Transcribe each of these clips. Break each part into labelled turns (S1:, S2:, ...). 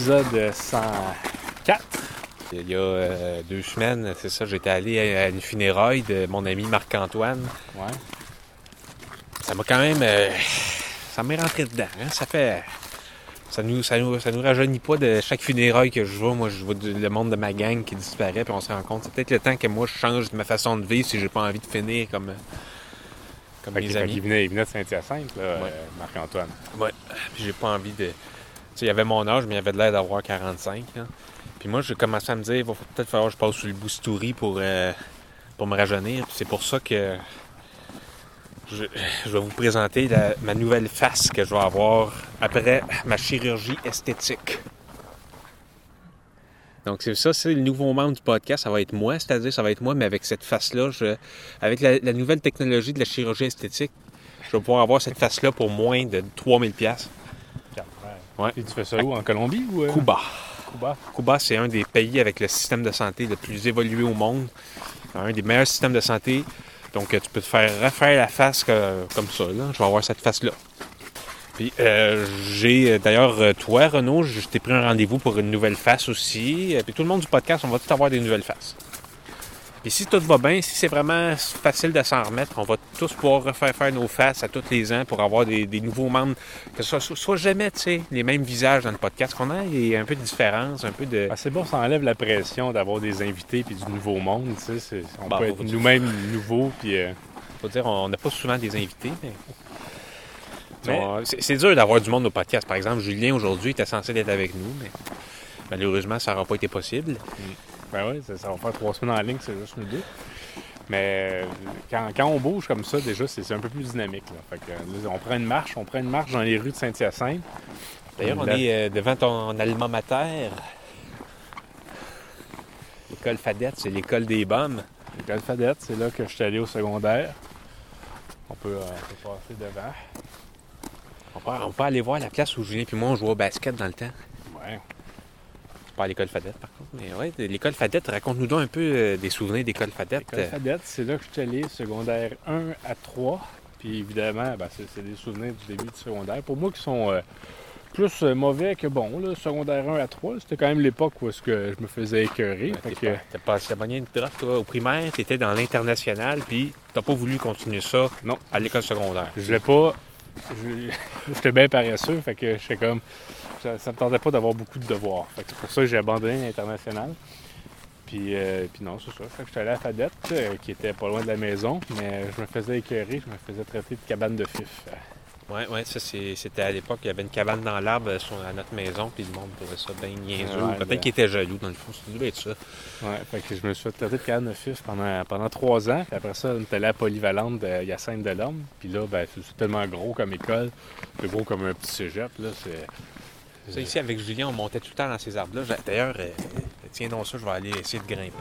S1: l'épisode 104.
S2: Il y a euh, deux semaines, c'est ça, j'étais allé à une funéraille de mon ami Marc-Antoine.
S1: Ouais.
S2: Ça m'a quand même. euh, ça m'est rentré dedans. hein. Ça fait. Ça nous, ça, nous, ça nous rajeunit pas de chaque funéraille que je vois. Moi, je vois le monde de ma gang qui disparaît, puis on se rend compte. C'est peut-être le temps que moi, je change de ma façon de vivre si j'ai pas envie de finir comme, comme
S1: Fait
S2: mes
S1: que- fait
S2: amis.
S1: venait, il venait de Saint-Hyacinthe, là,
S2: Ouais.
S1: euh, Marc-Antoine.
S2: Ouais. Puis j'ai pas envie de. Il avait mon âge, mais il avait de l'air d'avoir 45. là. Puis moi, j'ai commencé à me dire, il va peut-être falloir que je passe sur le boostouri pour, euh, pour me rajeunir. C'est pour ça que je, vais vous présenter ma nouvelle face que je vais avoir après ma chirurgie esthétique. Donc c'est ça, c'est le nouveau membre du podcast, ça va être moi, c'est-à-dire ça va être moi, mais avec cette face-là, avec la, la nouvelle technologie de la chirurgie esthétique, je vais pouvoir avoir cette face-là pour moins de 3000 pièces. Ouais.
S1: Et tu fais ça où, en Colombie ou... euh?
S2: Cuba.
S1: Cuba.
S2: Cuba, c'est un des pays avec le système de santé le plus évolué au monde. Un des meilleurs systèmes de santé. Donc, euh, tu peux te faire refaire la face que- comme ça. Là. Je vais avoir cette face-là. Puis, euh, j'ai d'ailleurs, toi, Renaud, je t'ai pris un rendez-vous pour une nouvelle face aussi. Puis, tout le monde du podcast, on va tout avoir des nouvelles faces. Puis, si tout va bien, si c'est vraiment facile de s'en remettre, on va tous pouvoir refaire faire nos faces à tous les ans pour avoir des, des nouveaux membres. Que ce soit, soit jamais, tu sais, les mêmes visages dans le podcast, qu'on ait un peu de différence, un peu de.
S1: Ah, c'est bon, ça enlève la pression d'avoir des invités puis du nouveau monde, tu sais. On
S2: Bah,
S1: peut être nous-mêmes nouveaux, puis... euh,
S2: faut dire, on n'a pas souvent des invités, mais. C'est c'est dur d'avoir du monde au podcast. Par exemple, Julien aujourd'hui était censé être avec nous, mais malheureusement, ça n'aura pas été possible.
S1: Ben oui, ça, ça va faire trois semaines en ligne, c'est juste nous deux. Mais euh, quand, quand on bouge comme ça, déjà, c'est un peu plus dynamique. Là. Fait que, là, on prend une marche, on prend une marche dans les rues de Saint-Hyacinthe.
S2: D'ailleurs, on est euh, devant ton alma mater. L'école Fadette, c'est l'école des bombes.
S1: L'école Fadette, c'est là que je suis allé au secondaire. On peut, euh, on peut passer devant.
S2: On peut, on peut aller voir la place où Julien et moi on jouait au basket dans le temps.
S1: Ouais.
S2: Pas à l'école Fadette, par contre. Mais ouais, l'école Fadette, raconte-nous donc un peu euh, des souvenirs d'école Fadette.
S1: L'école Fadette, c'est là que je suis allé, secondaire 1 à 3. Puis évidemment, ben, c'est des souvenirs du début du secondaire. Pour moi, qui sont euh, plus euh, mauvais que bons. Là. Secondaire 1 à 3, c'était quand même l'époque où est-ce que je me faisais écœurer.
S2: Ouais, T'es
S1: que-
S2: pas- T'as pas, t'as une drop, toi, au primaire, t'étais dans l'international, puis t'as pas voulu continuer ça
S1: Non.
S2: à l'école secondaire.
S1: Je voulais pas. J'étais bien paresseux, fait que comme. Ça, ça me tentait pas d'avoir beaucoup de devoirs. C'est pour ça que j'ai abandonné l'international. Puis, euh, puis non, c'est ça. Fait que j'étais allé à Fadette, euh, qui était pas loin de la maison, mais je me faisais écœurer, je me faisais traiter de cabane de fif.
S2: Ouais, ouais, ça c'était à l'époque, il y avait une cabane dans l'arbre euh, à notre maison, puis le monde trouvait ça bien niaiseux.
S1: Ouais,
S2: Peut-être
S1: ben-
S2: qu'il était jaloux, dans le fond, ça devait être ça.
S1: Ouais, fait que je me suis fait traiter de cabane de fif pendant, pendant trois ans. Puis après ça, on est allé à la polyvalente de Hyacinthe de l'Homme. Puis là, ben, c'est tellement gros comme école, c'est gros comme un petit cégep. Là, c'est...
S2: Ça, ici, avec Julien, on montait tout le temps dans ces arbres-là. D'ailleurs, euh, tiens donc ça, je vais aller essayer de grimper.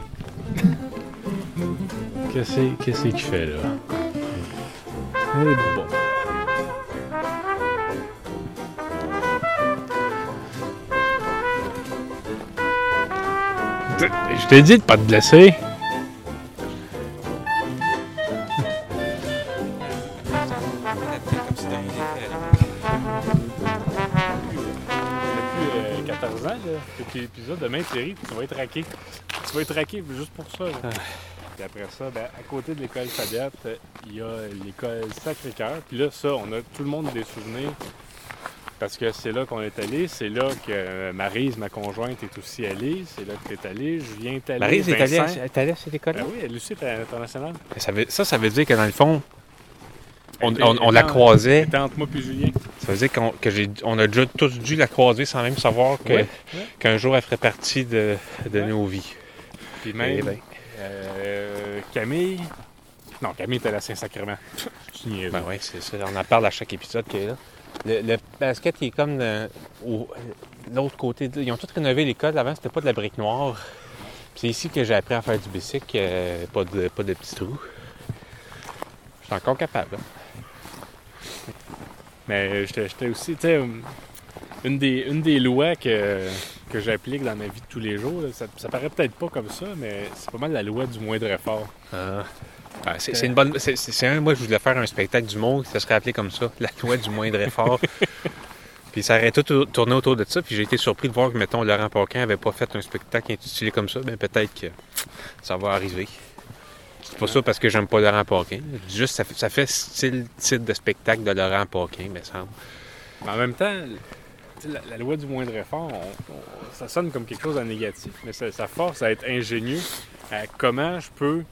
S1: Qu'est-ce qu'est-ce qu'il fait là? Eh bon. Je t'ai dit de pas te blesser.
S2: Comme si de rien n'était.
S1: Depuis 14 ans, là, depuis l'épisode, demain, Thierry, tu vas être raqué. Tu vas être raqué juste pour ça. là. Puis après ça, ben, à côté de l'école Fadette, euh, il y a l'école Sacré-Cœur. Puis là, ça, on a tout le monde des souvenirs. Parce que c'est là qu'on est allé. C'est là que euh, Maryse, ma conjointe, est aussi allée. C'est là que tu es allé. Julien est allé.
S2: Maryse est allée, à- cette école-là?
S1: Ben oui, elle aussi était à l'international.
S2: Ça, veut, ça, ça veut dire que dans le fond, on, la croisait.
S1: Entre moi puis Julien.
S2: Ça veut dire qu'on que j'ai- on a déjà tous dû la croiser sans même savoir que-
S1: Ouais, ouais.
S2: qu'un jour elle ferait partie de, de
S1: Ouais.
S2: nos vies.
S1: Puis même
S2: Eh ben.
S1: euh, Camille. Non, Camille était à Saint-Sacrement.
S2: Ben oui, c'est ça. On en parle à chaque épisode qu'elle est là. Le, le basket qui est comme euh, au- l'autre côté. de- Ils ont tous rénové l'école. Avant, c'était pas de la brique noire. Puis C'est ici que j'ai appris à faire du bicycle. euh, pas, de, pas de petits trous. Je suis encore capable. hein.
S1: Mais j'étais j'étais aussi, tu sais, euh, une des, une des lois que, que j'applique dans ma vie de tous les jours, là, ça, ça paraît peut-être pas comme ça, mais c'est pas mal la loi du moindre effort.
S2: Ah. Ah, c'est c'est une bonne. c'est- un, moi, je voulais faire un spectacle du monde qui se serait appelé comme ça, la loi du moindre effort. Puis ça aurait tout tourné autour de ça. Puis j'ai été surpris de voir que, mettons, Laurent Paquin avait pas fait un spectacle intitulé comme ça. Ben peut-être que ça va arriver. C'est pas ça parce que j'aime pas Laurent Paquin. Juste, ça fait, ça fait style titre de spectacle de Laurent Paquin, me semble.
S1: Mais en même temps, la, la loi du moindre effort, on- on- ça sonne comme quelque chose de négatif, mais ça, ça force à être ingénieux à comment je peux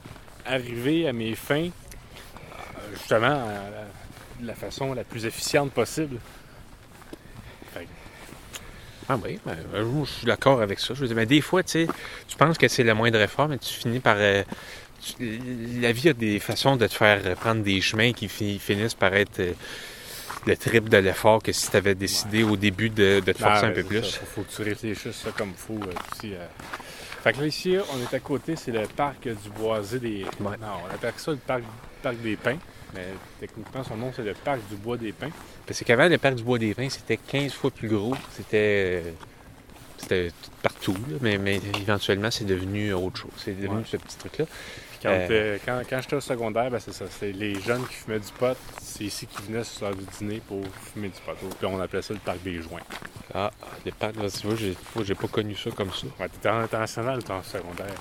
S1: arriver à mes fins, euh, justement, de la façon la plus efficiente possible.
S2: Ah oui, ben, euh, je suis d'accord avec ça. Je veux dire, mais des fois, tu sais, tu penses que c'est le moindre effort, mais tu finis par. euh, tu- la vie a des façons de te faire prendre des chemins qui fi- finissent par être euh, le triple de l'effort que si tu avais décidé au début de, de te forcer
S1: Ah,
S2: un peu plus.
S1: ça. Faut, que tu réfléchisses ça comme il faut aussi. euh. Fait que là, ici, on est à côté, c'est le parc du Boisé des. Non, on appelle ça le parc, parc des Pins, mais techniquement, son nom, c'est le parc du Bois des Pins.
S2: Parce qu'avant, le parc du Bois des Pins, c'était 15 fois plus gros. C'était. euh, C'était tout partout, là, mais, mais éventuellement, c'est devenu autre chose. C'est devenu
S1: Ouais.
S2: ce petit truc-là.
S1: Quand,
S2: Euh.
S1: quand, quand j'étais au secondaire, ben c'est ça. C'est les jeunes qui fumaient du pot. C'est ici qu'ils venaient sur l'heure du dîner pour fumer du pot. Puis on appelait ça le parc des joints.
S2: Ah, le parc, là, tu vois, j'ai pas connu ça comme ça.
S1: Ouais, t'étais en international, t'es en secondaire.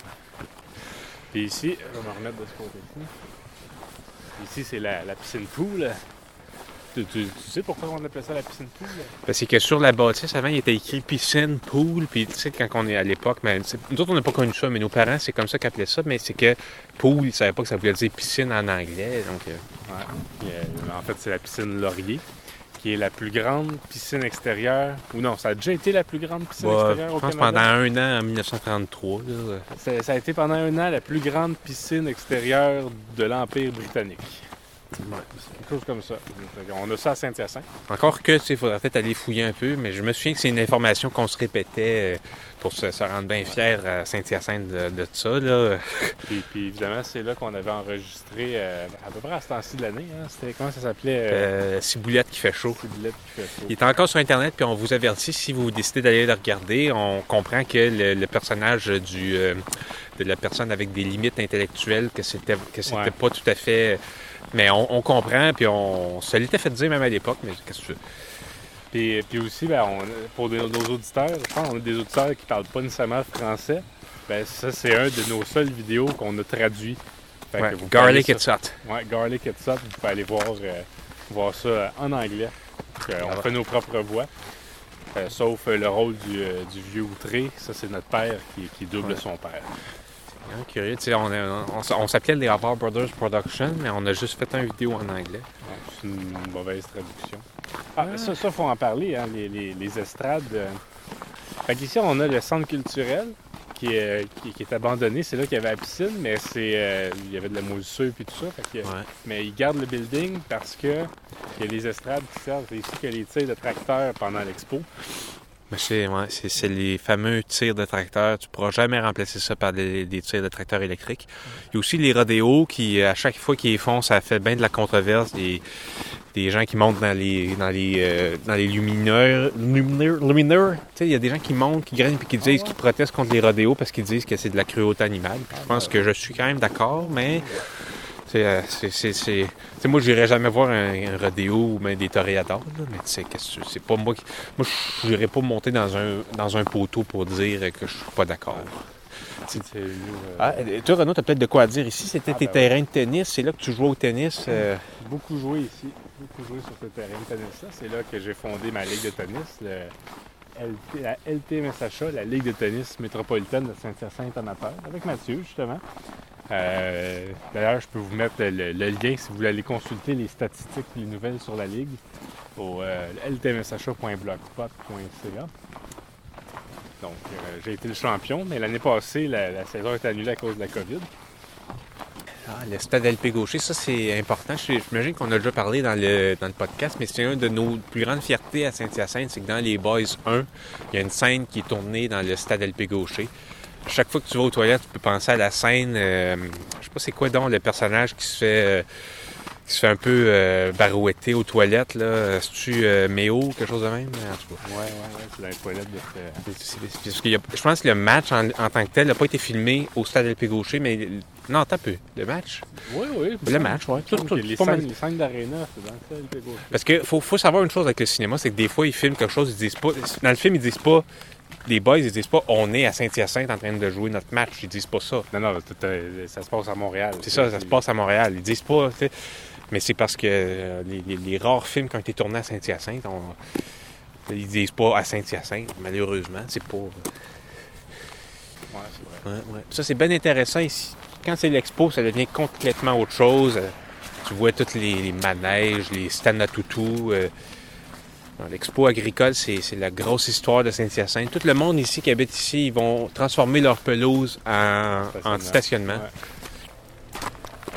S1: Puis ici, je vais me remettre de ce côté-ci. Ici, c'est la, la piscine pool. Tu, tu- tu sais pourquoi on appelait ça la piscine pool?
S2: Parce que sur la bâtisse, avant, il était écrit piscine, pool, puis tu sais, quand on est à l'époque, mais, nous autres, on n'a pas connu ça, mais nos parents, c'est comme ça qu'ils appelaient ça, mais c'est que pool, ils ne savaient pas que ça voulait dire piscine en anglais, donc... euh,
S1: Ouais. Euh, en fait, c'est la piscine Laurier, qui est la plus grande piscine extérieure. Ou non, ça a déjà été la plus grande piscine
S2: bah,
S1: extérieure au
S2: je pense
S1: Canada?
S2: pendant un an, en 1933, là, euh,
S1: Ça, ça a été pendant un an la plus grande piscine extérieure de l'Empire britannique. C'est quelque chose comme ça. On a ça à Saint-Hyacinthe.
S2: Encore que, il faudrait peut-être aller fouiller un peu, mais je me souviens que c'est une information qu'on se répétait euh, pour se, se rendre bien fier à Saint-Hyacinthe de, de ça, là.
S1: Puis, puis évidemment, c'est là qu'on avait enregistré euh, à peu près à ce temps-ci de l'année. hein. C'était comment ça s'appelait euh,
S2: Euh, ciboulette qui fait chaud.
S1: Ciboulette qui fait chaud.
S2: Il est encore sur Internet, puis on vous avertit, si vous décidez d'aller le regarder, on comprend que le, le personnage du, de la personne avec des limites intellectuelles, que c'était que c'était
S1: Ouais.
S2: pas tout à fait... Mais on, on comprend, puis on se l'était fait dire même à l'époque, mais qu'est-ce que tu veux?
S1: Puis, puis aussi, ben, on- pour nos, nos auditeurs, je pense qu'on a des auditeurs qui parlent pas nécessairement français. Ben, ça, c'est un de nos seules vidéos qu'on a traduit. Fait que
S2: Ouais,
S1: vous
S2: Garlic
S1: aller
S2: it's
S1: sur-
S2: hot.
S1: Ouais, Garlic It's Up, vous pouvez aller voir, euh, voir ça euh, en anglais. Donc, euh, on
S2: Ah
S1: fait nos propres voix. Euh, sauf le rôle du, du vieux outré, ça c'est notre père qui, qui double
S2: Ouais.
S1: son père.
S2: Hein, curieux, on, on s'appelait les Harvard Brothers Production, mais on a juste fait une vidéo en anglais.
S1: Ouais, c'est une mauvaise traduction. Ah, ça, ça, faut en parler, hein, les, les- les estrades. euh. Fait qu'ici, on a le centre culturel qui est, qui, qui est abandonné. C'est là qu'il y avait la piscine, mais c'est euh, il y avait de la moisissure et tout ça. Fait que-
S2: Ouais.
S1: Mais ils gardent le building parce que il y a les estrades qui servent. C'est ici qu'il y a les tirs de tracteurs pendant l'expo.
S2: Mais c'est les fameux tirs de tracteur. Tu pourras jamais remplacer ça par des, tirs de tracteur électriques. Il y a aussi les rodéos qui, à chaque fois qu'ils font, ça fait bien de la controverse. Des, des gens qui montent dans les dans les euh, dans les lumineurs lumineurs, lumineurs. Il y a des gens qui montent, qui grignent puis qui disent qu'ils protestent contre les rodéos parce qu'ils disent que c'est de la cruauté animale. Je pense que je suis quand même d'accord, mais c'est euh, c'est moi j'irais jamais voir un, un rodéo ou même des toréadors là, mais tu sais qu'est-ce que c'est pas moi qui moi je n'irais pas monter dans un dans un poteau pour dire que je suis pas d'accord.
S1: Euh,
S2: Ah, toi Renaud, tu as peut-être de quoi à dire ici, c'était
S1: Ah,
S2: tes
S1: ben
S2: terrains de tennis, c'est là que tu jouais au tennis. euh,
S1: beaucoup joué ici. Beaucoup joué sur ce terrain de tennis-là. C'est là que j'ai fondé ma ligue de tennis, le LT, la LTMSHA, la Ligue de tennis métropolitaine de Saint-Hyacinthe amateur, avec Mathieu, justement. Euh, D'ailleurs, je peux vous mettre le, lien si vous voulez aller consulter les statistiques et les nouvelles sur la Ligue au euh, ltmsha.blogspot.ca. Donc, euh, j'ai été le champion, mais l'année passée, la, saison est annulée à cause de la COVID.
S2: Ah, le stade LP Gaucher, ça c'est important. J'imagine qu'on a déjà parlé dans le, dans le podcast, mais c'est une de nos plus grandes fiertés à Saint-Hyacinthe, c'est que dans les Boys 1, il y a une scène qui est tournée dans le stade LP Gaucher. Chaque fois que tu vas aux toilettes, tu peux penser à la scène, euh, je sais pas c'est quoi donc le personnage qui se fait, euh, qui se fait un peu euh, barouetter aux toilettes. là. C'est-tu euh, Méo, quelque chose de même? En tout cas.
S1: Ouais, ouais, ouais, c'est dans les toilettes de
S2: C'est- c'est- c'est- parce y a- je pense que le match en, en tant que tel n'a pas été filmé au stade LP Gaucher, mais. Non, un peu. Le match?
S1: Oui, oui.
S2: Le match, ouais. Tout, tout,
S1: les, scènes, les scènes d'aréna, c'est dans ça, le gauche.
S2: Parce que faut, faut savoir une chose avec le cinéma, c'est que des fois, ils filment quelque chose, ils disent pas. Dans le film, ils disent pas. Les boys, ils disent pas on est à Saint-Hyacinthe en train de jouer notre match. Ils disent pas ça.
S1: Non, non, euh, ça se passe à Montréal.
S2: C'est ça, ça se passe à Montréal. Ils disent pas. tu sais. Mais c'est parce que euh, les, les- les rares films qui ont été tournés à Saint-Hyacinthe, on- ils disent pas à Saint-Hyacinthe, malheureusement. C'est pas.
S1: Ouais, c'est vrai.
S2: Ouais, ouais. Ça, c'est bien intéressant ici. Quand c'est l'expo, ça devient complètement autre chose. Euh, Tu vois tous les, les manèges, les stands à toutou. euh. L'expo agricole, c'est la grosse histoire de Saint-Hyacinthe. Tout le monde ici qui habite ici, ils vont transformer leur pelouse en, en stationnement.
S1: Ouais.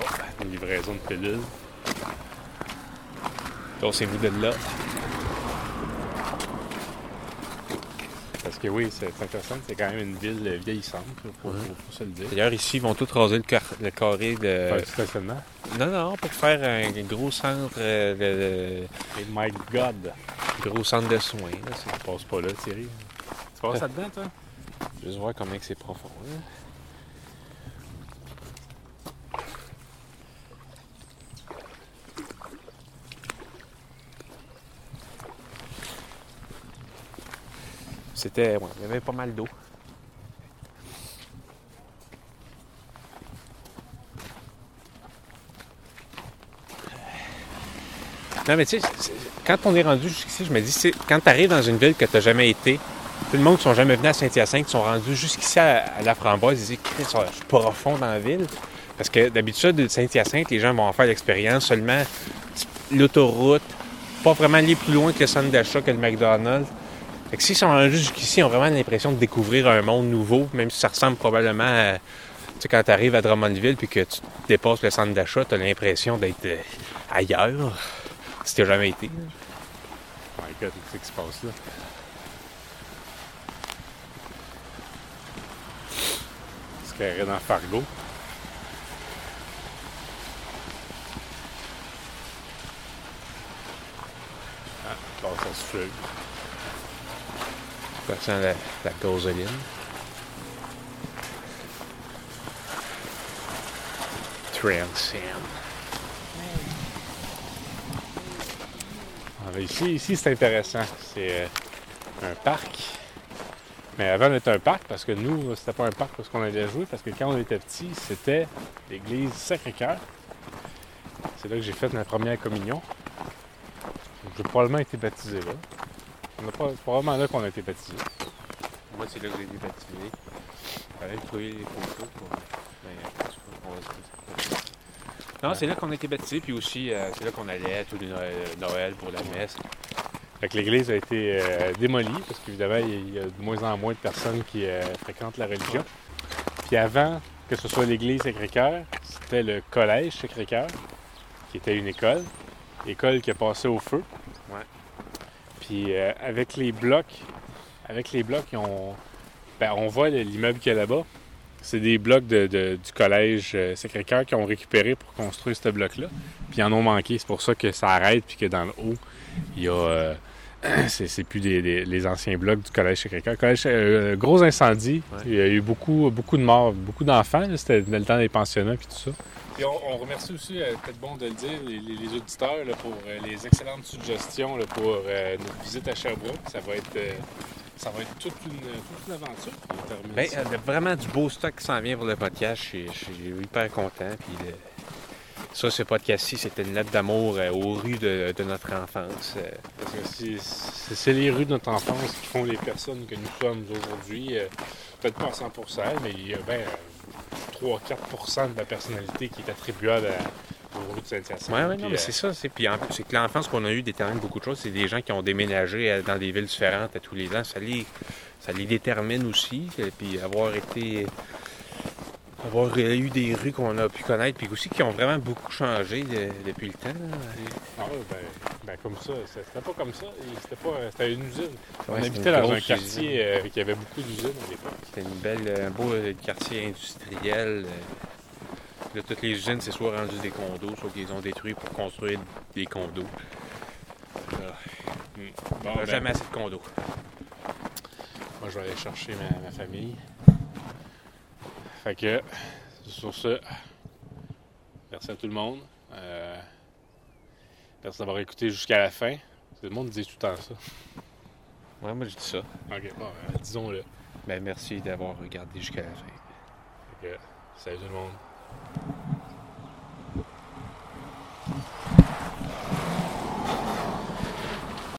S1: Oh, une livraison de pilules.
S2: Dansez-vous de là.
S1: Que oui, c'est c'est intéressant, c'est quand même une ville vieillissante,
S2: Ouais.
S1: faut se le dire.
S2: D'ailleurs, ici, ils vont tous raser le, car- le carré de.
S1: Stationnement?
S2: Non, non, pour faire un gros centre, euh,
S1: Et my God!
S2: de- gros centre de soins. là.
S1: Tu passes pas là, Thierry. Tu passes là-dedans, toi?
S2: Juste voir comment que c'est profond. C'était. il y avait pas mal d'eau. Non, mais tu sais, quand on est rendu jusqu'ici, je me dis, quand tu arrives dans une ville que tu n'as jamais été, tout le monde qui sont jamais venus à Saint-Hyacinthe, qui sont rendus jusqu'ici à, la framboise, ils disent Chris, je suis profond dans la ville. Parce que d'habitude, de Saint-Hyacinthe, les gens vont en faire l'expérience seulement l'autoroute, pas vraiment aller plus loin que le centre d'achat que le McDonald's. Fait que s'ils sont rendus jusqu'ici, ils ont vraiment l'impression de découvrir un monde nouveau, même si ça ressemble probablement à. Tu sais, quand tu arrives à Drummondville puis que tu dépasses le centre d'achat, tu as l'impression d'être euh, ailleurs, si tu jamais été.
S1: My God, qu'est-ce qui se passe là? Se carrer dans Fargo? Ah, bon, ça se fugue.
S2: Ça sent la, la. Transam.
S1: Ah, ici, ici c'est intéressant. C'est euh, un parc. Mais avant d'être un parc, parce que nous, c'était pas un parc parce qu'on allait jouer, parce que quand on était petit, c'était l'église Sacré-Cœur. C'est là que j'ai fait ma première communion. J'ai probablement été baptisé là. C'est probablement là qu'on a été baptisé.
S2: Moi, c'est là que j'ai été baptisé. Fallait trouver les photos pour. Non, c'est là qu'on a été baptisé, puis aussi, euh, c'est là qu'on allait tous les Noël, Noël pour la messe.
S1: Fait que l'église a été euh, démolie parce qu'évidemment, il y a de moins en moins de personnes qui euh, fréquentent la religion. Puis avant que ce soit l'église Sacré-Cœur, c'était le collège Sacré-Cœur, qui était une école. École qui a passé au feu.
S2: Ouais.
S1: Puis euh, avec les blocs, avec les blocs, ont- ben, on voit le- l'immeuble qu'il y a là-bas. C'est des blocs de- de- du collège euh, Sacré-Cœur qui ont récupéré pour construire ce bloc-là. Puis ils en ont manqué. C'est pour ça que ça arrête, puis que dans le haut, il y a. euh, c'est, c'est plus des, des- les anciens blocs du collège Sacré-Cœur. Collège, euh, gros incendie.
S2: Ouais.
S1: Il y a eu beaucoup, beaucoup de morts, beaucoup d'enfants. C'était dans le temps des pensionnats puis tout ça. Puis on, on remercie aussi, euh, peut-être bon de le dire, les, les- les auditeurs là, pour euh, les excellentes suggestions là, pour euh, notre visite à Sherbrooke. Ça va être, euh, ça va être toute, une, toute une aventure.
S2: Ben, euh, vraiment du beau stock qui s'en vient pour le podcast. Je suis- hyper content. Puis, ça, ce podcast-ci, c'était une lettre d'amour euh, aux rues de, de notre enfance. euh.
S1: Parce que c'est, les rues de notre enfance qui font les personnes que nous sommes aujourd'hui. Peut-être pas à 100% mais bien 3-4 de la personnalité qui est attribuable à- rues de Saint-Hyacinthe.
S2: Ouais, ouais, non, mais
S1: euh,
S2: c'est ça. C'est, puis en- c'est que l'enfance qu'on a eue détermine beaucoup de choses. C'est des gens qui ont déménagé dans des villes différentes à tous les ans. Ça les, ça les détermine aussi. Puis avoir été. Avoir euh, eu des rues qu'on a pu connaître, puis aussi qui ont vraiment beaucoup changé de- depuis le temps. là.
S1: Ah ben, ben, comme ça, c'était pas comme ça. C'était pas c'était une usine. On habitait dans un quartier euh, qui avait beaucoup d'usines à l'époque.
S2: C'était une belle, un beau euh, quartier industriel. euh. Là, toutes les usines, c'est soit rendu des condos, soit qu'ils ont détruit pour construire des condos. On
S1: Bon, ben,
S2: jamais assez de condos.
S1: moi, je vais aller chercher ma, ma famille. Fait que, sur ce, merci à tout le monde. Euh, merci d'avoir écouté jusqu'à la fin. Le monde dit tout le temps ça.
S2: Ouais, moi, je dis ça.
S1: Ok, bon, euh, disons-le.
S2: Ben, merci d'avoir regardé jusqu'à la fin.
S1: Fait que, salut tout le monde.